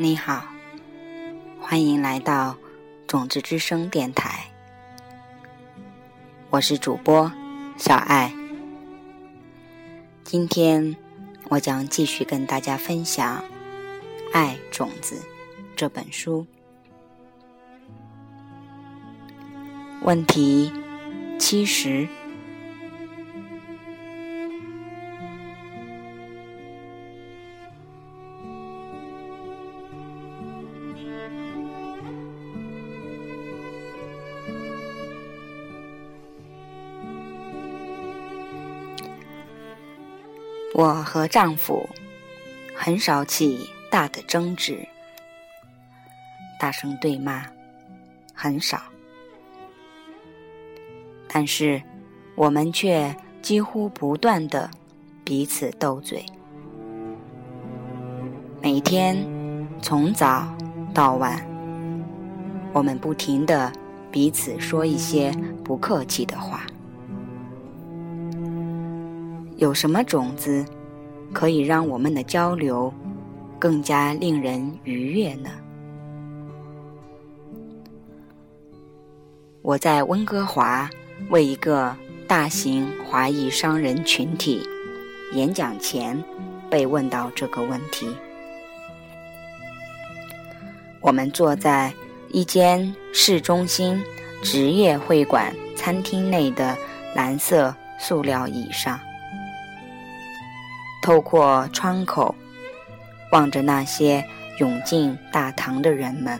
你好，欢迎来到种子之声电台，我是主播小爱。今天我将继续跟大家分享《爱种子》这本书。问题七十。和丈夫很少起大的争执，大声对骂很少，但是我们却几乎不断的彼此斗嘴，每天从早到晚，我们不停的彼此说一些不客气的话。有什么种子可以让我们的交流更加令人愉悦呢？我在温哥华为一个大型华裔商人群体演讲前，被问到这个问题。我们坐在一间市中心职业会馆餐厅内的蓝色塑料椅上。透过窗口，望着那些涌进大堂的人们。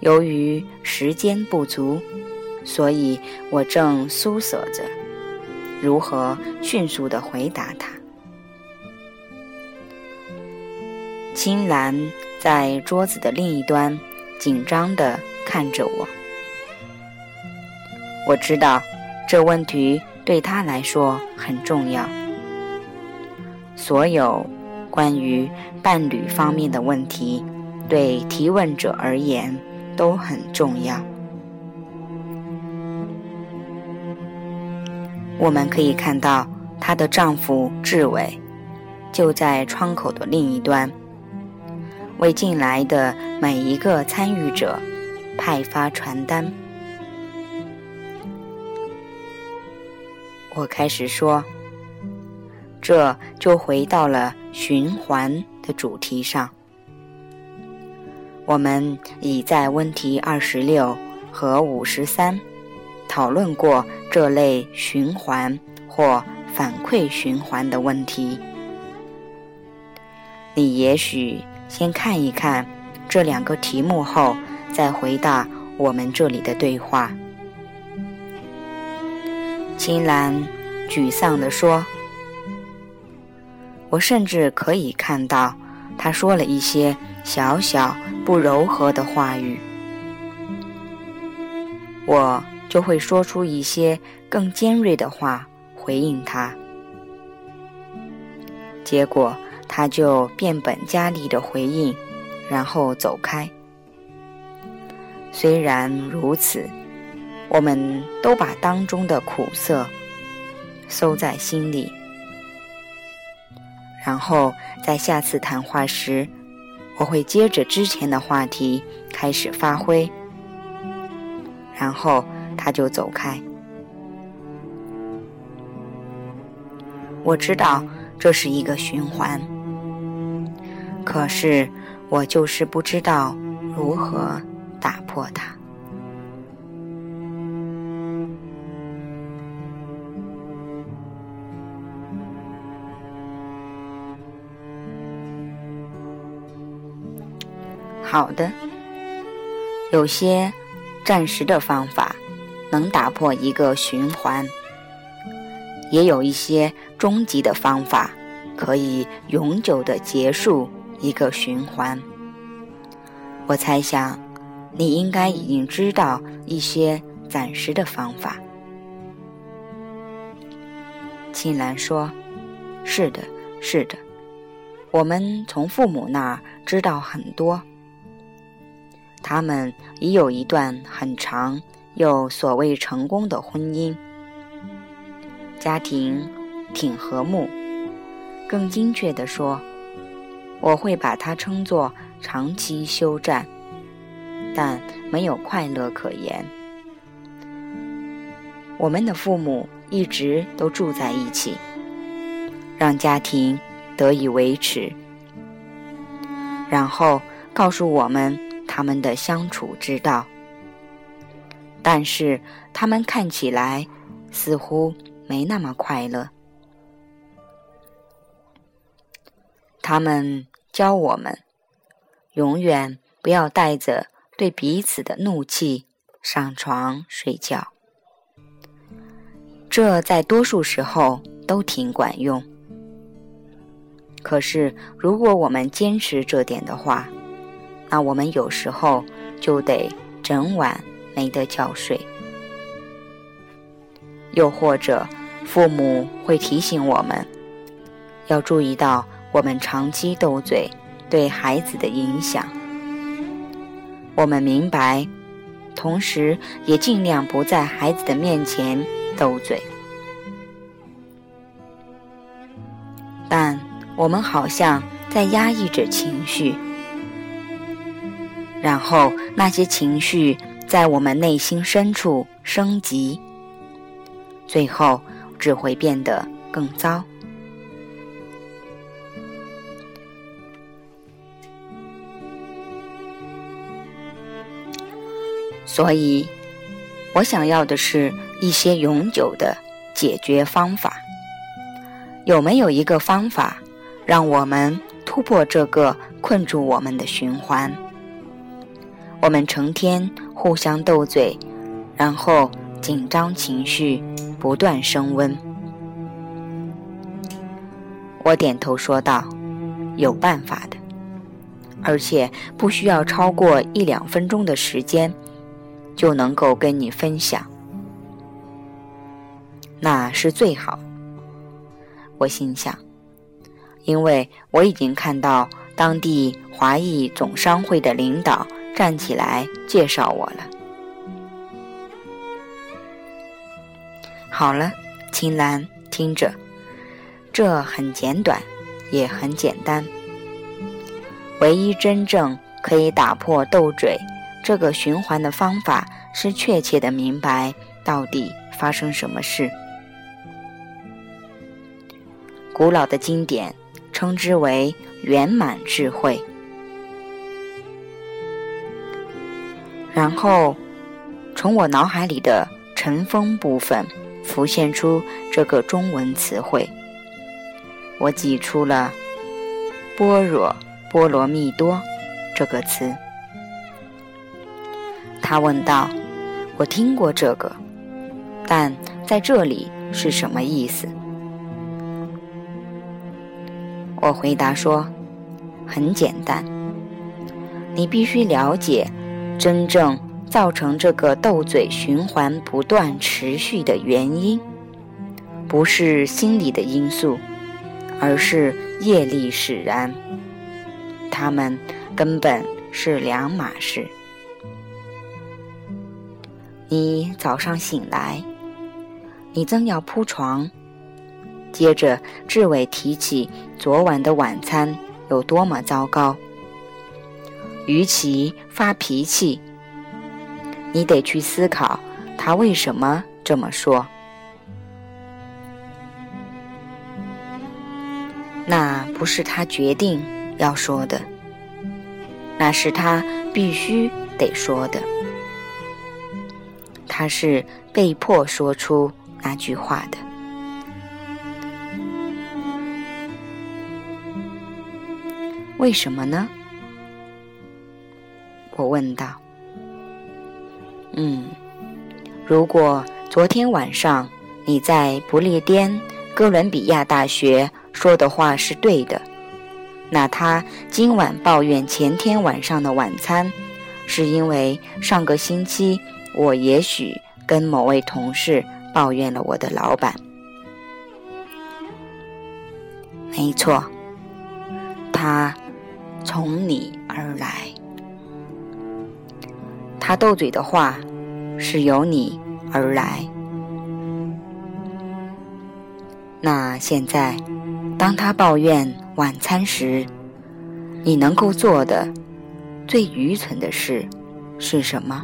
由于时间不足，所以我正思索着如何迅速的回答他。青兰在桌子的另一端紧张的看着我。我知道这问题。对他来说很重要。所有关于伴侣方面的问题，对提问者而言都很重要。我们可以看到她的丈夫志伟就在窗口的另一端，为进来的每一个参与者派发传单。我开始说，这就回到了循环的主题上。我们已在问题二十六和五十三讨论过这类循环或反馈循环的问题。你也许先看一看这两个题目后，再回答我们这里的对话。青兰沮丧地说：“我甚至可以看到，他说了一些小小不柔和的话语，我就会说出一些更尖锐的话回应他。结果他就变本加厉的回应，然后走开。虽然如此。”我们都把当中的苦涩收在心里，然后在下次谈话时，我会接着之前的话题开始发挥，然后他就走开。我知道这是一个循环，可是我就是不知道如何打破它。好的，有些暂时的方法能打破一个循环，也有一些终极的方法可以永久的结束一个循环。我猜想你应该已经知道一些暂时的方法。青兰说：“是的，是的，我们从父母那儿知道很多。”他们已有一段很长又所谓成功的婚姻，家庭挺和睦。更精确地说，我会把它称作长期休战，但没有快乐可言。我们的父母一直都住在一起，让家庭得以维持，然后告诉我们他们的相处之道。但是他们看起来似乎没那么快乐。他们教我们，永远不要带着对彼此的怒气上床睡觉。这在多数时候都挺管用。可是，如果我们坚持这点的话，那我们有时候就得整晚没得觉睡。又或者，父母会提醒我们，要注意到。我们长期斗嘴对孩子的影响，我们明白，同时也尽量不在孩子的面前斗嘴。但我们好像在压抑着情绪，然后那些情绪在我们内心深处升级，最后只会变得更糟。所以，我想要的是一些永久的解决方法。有没有一个方法，让我们突破这个困住我们的循环？我们成天互相斗嘴，然后紧张情绪不断升温。我点头说道：“有办法的，而且不需要超过一两分钟的时间。”就能够跟你分享，那是最好。我心想，因为我已经看到当地华裔总商会的领导站起来介绍我了。好了，青兰，听着，这很简短，也很简单。唯一真正可以打破斗嘴。这个循环的方法是确切的明白到底发生什么事。古老的经典称之为圆满智慧。然后，从我脑海里的尘封部分浮现出这个中文词汇，我挤出了“般若波罗蜜多”这个词。他问道：“我听过这个，但在这里是什么意思？”我回答说：“很简单，你必须了解，真正造成这个斗嘴循环不断持续的原因，不是心理的因素，而是业力使然。他们根本是两码事。”你早上醒来，你正要铺床，接着志伟提起昨晚的晚餐有多么糟糕。与其发脾气，你得去思考他为什么这么说。那不是他决定要说的，那是他必须得说的。他是被迫说出那句话的，为什么呢？我问道。嗯，如果昨天晚上你在不列颠哥伦比亚大学说的话是对的，那他今晚抱怨前天晚上的晚餐，是因为上个星期。我也许跟某位同事抱怨了我的老板。没错，他从你而来。他斗嘴的话是由你而来。那现在，当他抱怨晚餐时，你能够做的最愚蠢的事是什么？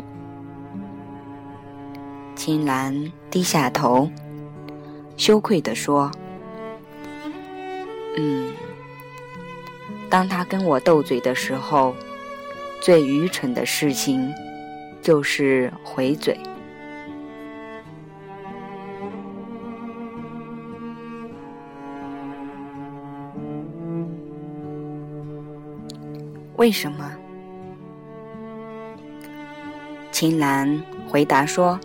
青兰低下头，羞愧地说：“嗯，当他跟我斗嘴的时候，最愚蠢的事情就是回嘴。为什么？”青兰回答说。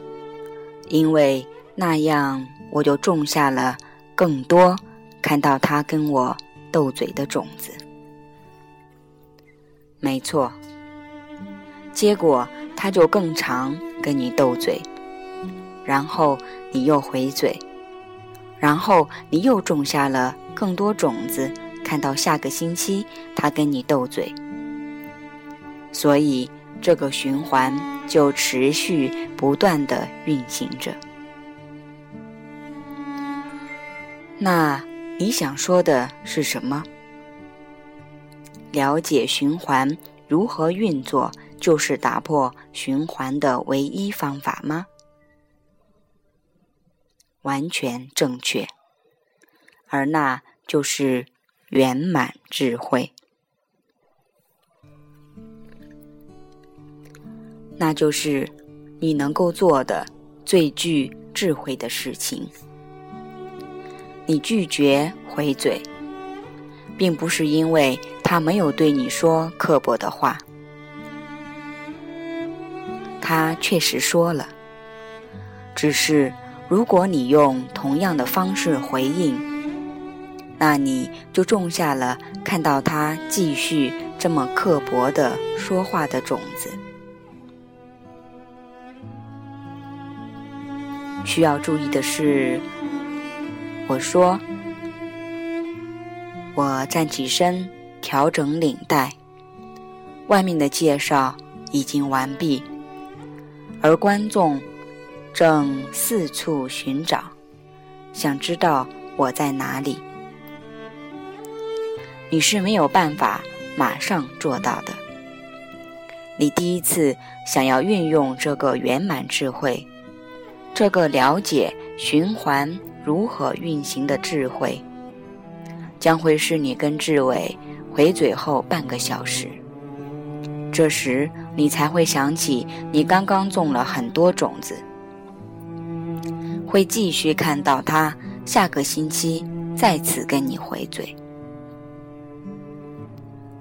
因为那样，我就种下了更多看到他跟我斗嘴的种子。没错，结果他就更常跟你斗嘴，然后你又回嘴，然后你又种下了更多种子，看到下个星期他跟你斗嘴，所以。这个循环就持续不断的运行着。那你想说的是什么？了解循环如何运作，就是打破循环的唯一方法吗？完全正确，而那就是圆满智慧。那就是你能够做的最具智慧的事情。你拒绝回嘴，并不是因为他没有对你说刻薄的话，他确实说了。只是如果你用同样的方式回应，那你就种下了看到他继续这么刻薄的说话的种子。需要注意的是，我说，我站起身，调整领带，外面的介绍已经完毕，而观众正四处寻找，想知道我在哪里。你是没有办法马上做到的。你第一次想要运用这个圆满智慧。这个了解循环如何运行的智慧，将会是你跟志伟回嘴后半个小时。这时你才会想起你刚刚种了很多种子，会继续看到他下个星期再次跟你回嘴。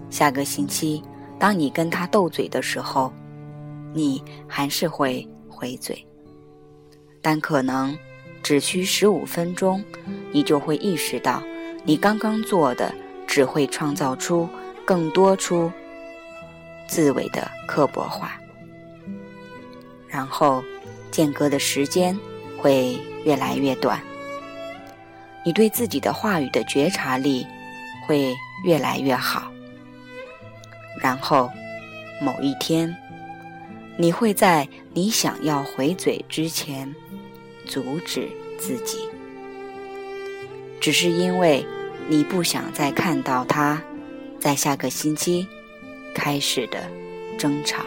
下个星期，当你跟他斗嘴的时候，你还是会回嘴。但可能只需十五分钟，你就会意识到，你刚刚做的只会创造出更多出自伟的刻薄话，然后间隔的时间会越来越短，你对自己的话语的觉察力会越来越好，然后某一天，你会在你想要回嘴之前。阻止自己，只是因为你不想再看到他在下个星期开始的争吵。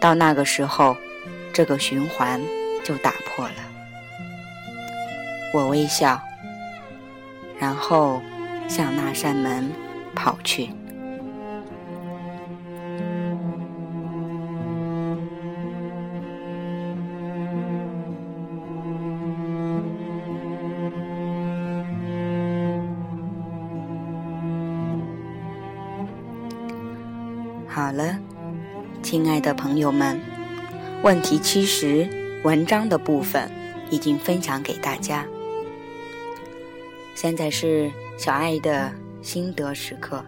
到那个时候，这个循环就打破了。我微笑，然后向那扇门跑去。亲爱的朋友们，问题七十文章的部分已经分享给大家。现在是小爱的心得时刻。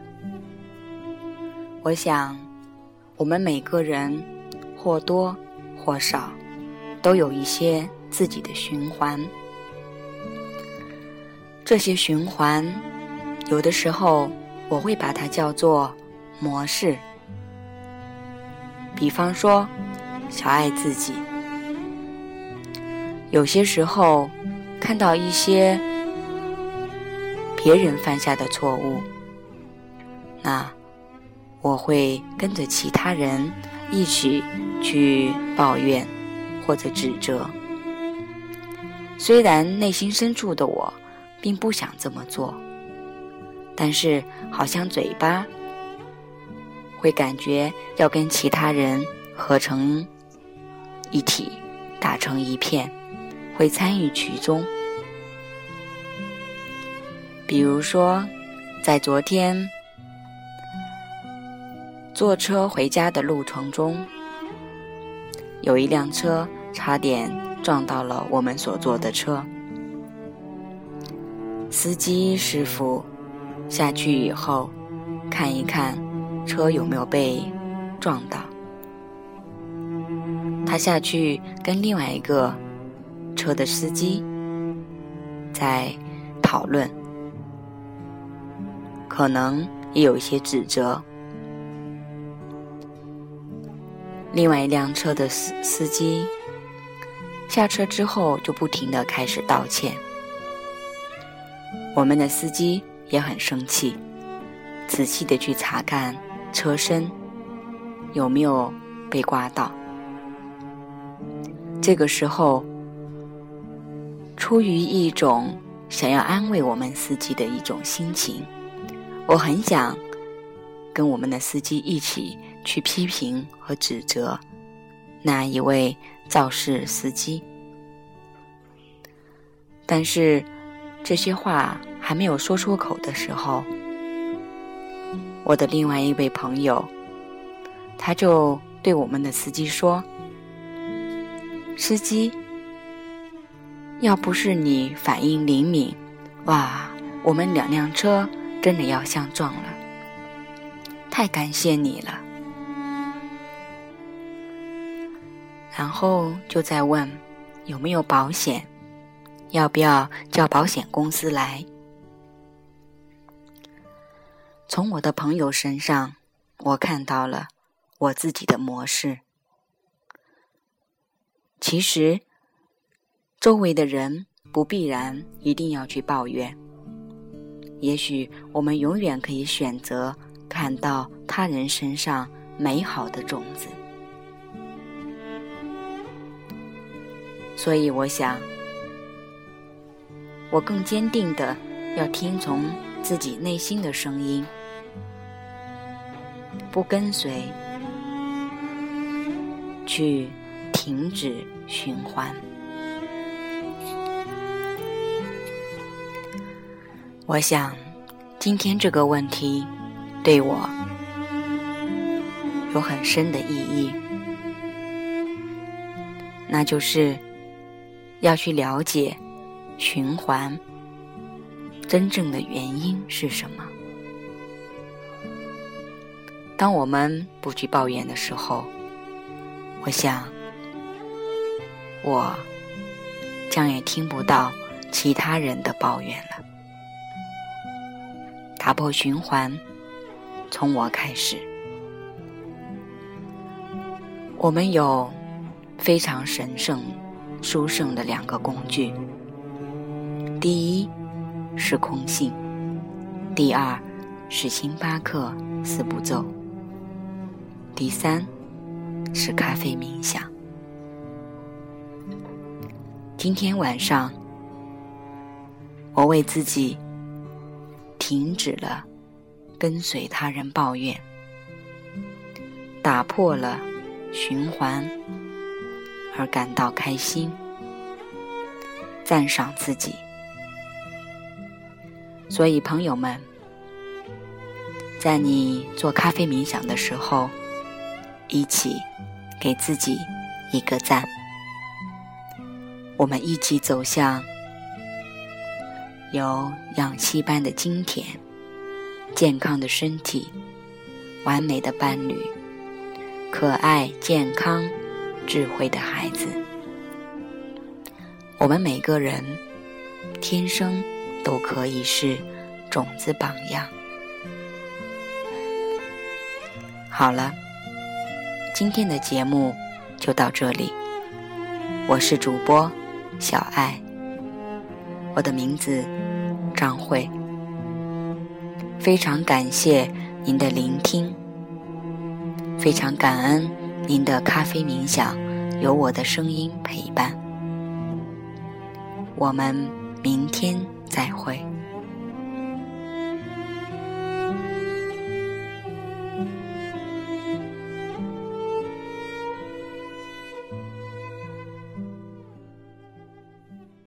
我想，我们每个人或多或少都有一些自己的循环。这些循环，有的时候我会把它叫做模式。比方说，小爱自己，有些时候看到一些别人犯下的错误，那我会跟着其他人一起去抱怨或者指责。虽然内心深处的我并不想这么做，但是好像嘴巴会感觉要跟其他人合成一体，打成一片，会参与其中。比如说，在昨天坐车回家的路程中，有一辆车差点撞到了我们所坐的车。司机师傅下去以后，看一看车有没有被撞到。他下去跟另外一个车的司机在讨论。可能也有一些指责。另外一辆车的司司机下车之后，就不停的开始道歉。我们的司机也很生气，仔细的去查看车身有没有被刮到。这个时候，出于一种想要安慰我们司机的一种心情。我很想跟我们的司机一起去批评和指责那一位肇事司机，但是这些话还没有说出口的时候，我的另外一位朋友他就对我们的司机说：“司机，要不是你反应灵敏，哇，我们两辆车。”真的要相撞了，太感谢你了。然后就在问有没有保险，要不要叫保险公司来。从我的朋友身上，我看到了我自己的模式。其实，周围的人不必然一定要去抱怨。也许我们永远可以选择看到他人身上美好的种子，所以我想，我更坚定的要听从自己内心的声音，不跟随，去停止循环。我想，今天这个问题对我有很深的意义，那就是要去了解循环真正的原因是什么。当我们不去抱怨的时候，我想，我将也听不到其他人的抱怨了。打破循环，从我开始。我们有非常神圣、殊胜的两个工具。第一是空性，第二是星巴克四步骤，第三是咖啡冥想。今天晚上，我为自己。停止了跟随他人抱怨，打破了循环而感到开心，赞赏自己。所以，朋友们，在你做咖啡冥想的时候，一起给自己一个赞。我们一起走向。有氧气般的今天，健康的身体，完美的伴侣，可爱、健康、智慧的孩子。我们每个人天生都可以是种子榜样。好了，今天的节目就到这里。我是主播小爱。我的名字张慧，非常感谢您的聆听，非常感恩您的咖啡冥想，有我的声音陪伴。我们明天再会。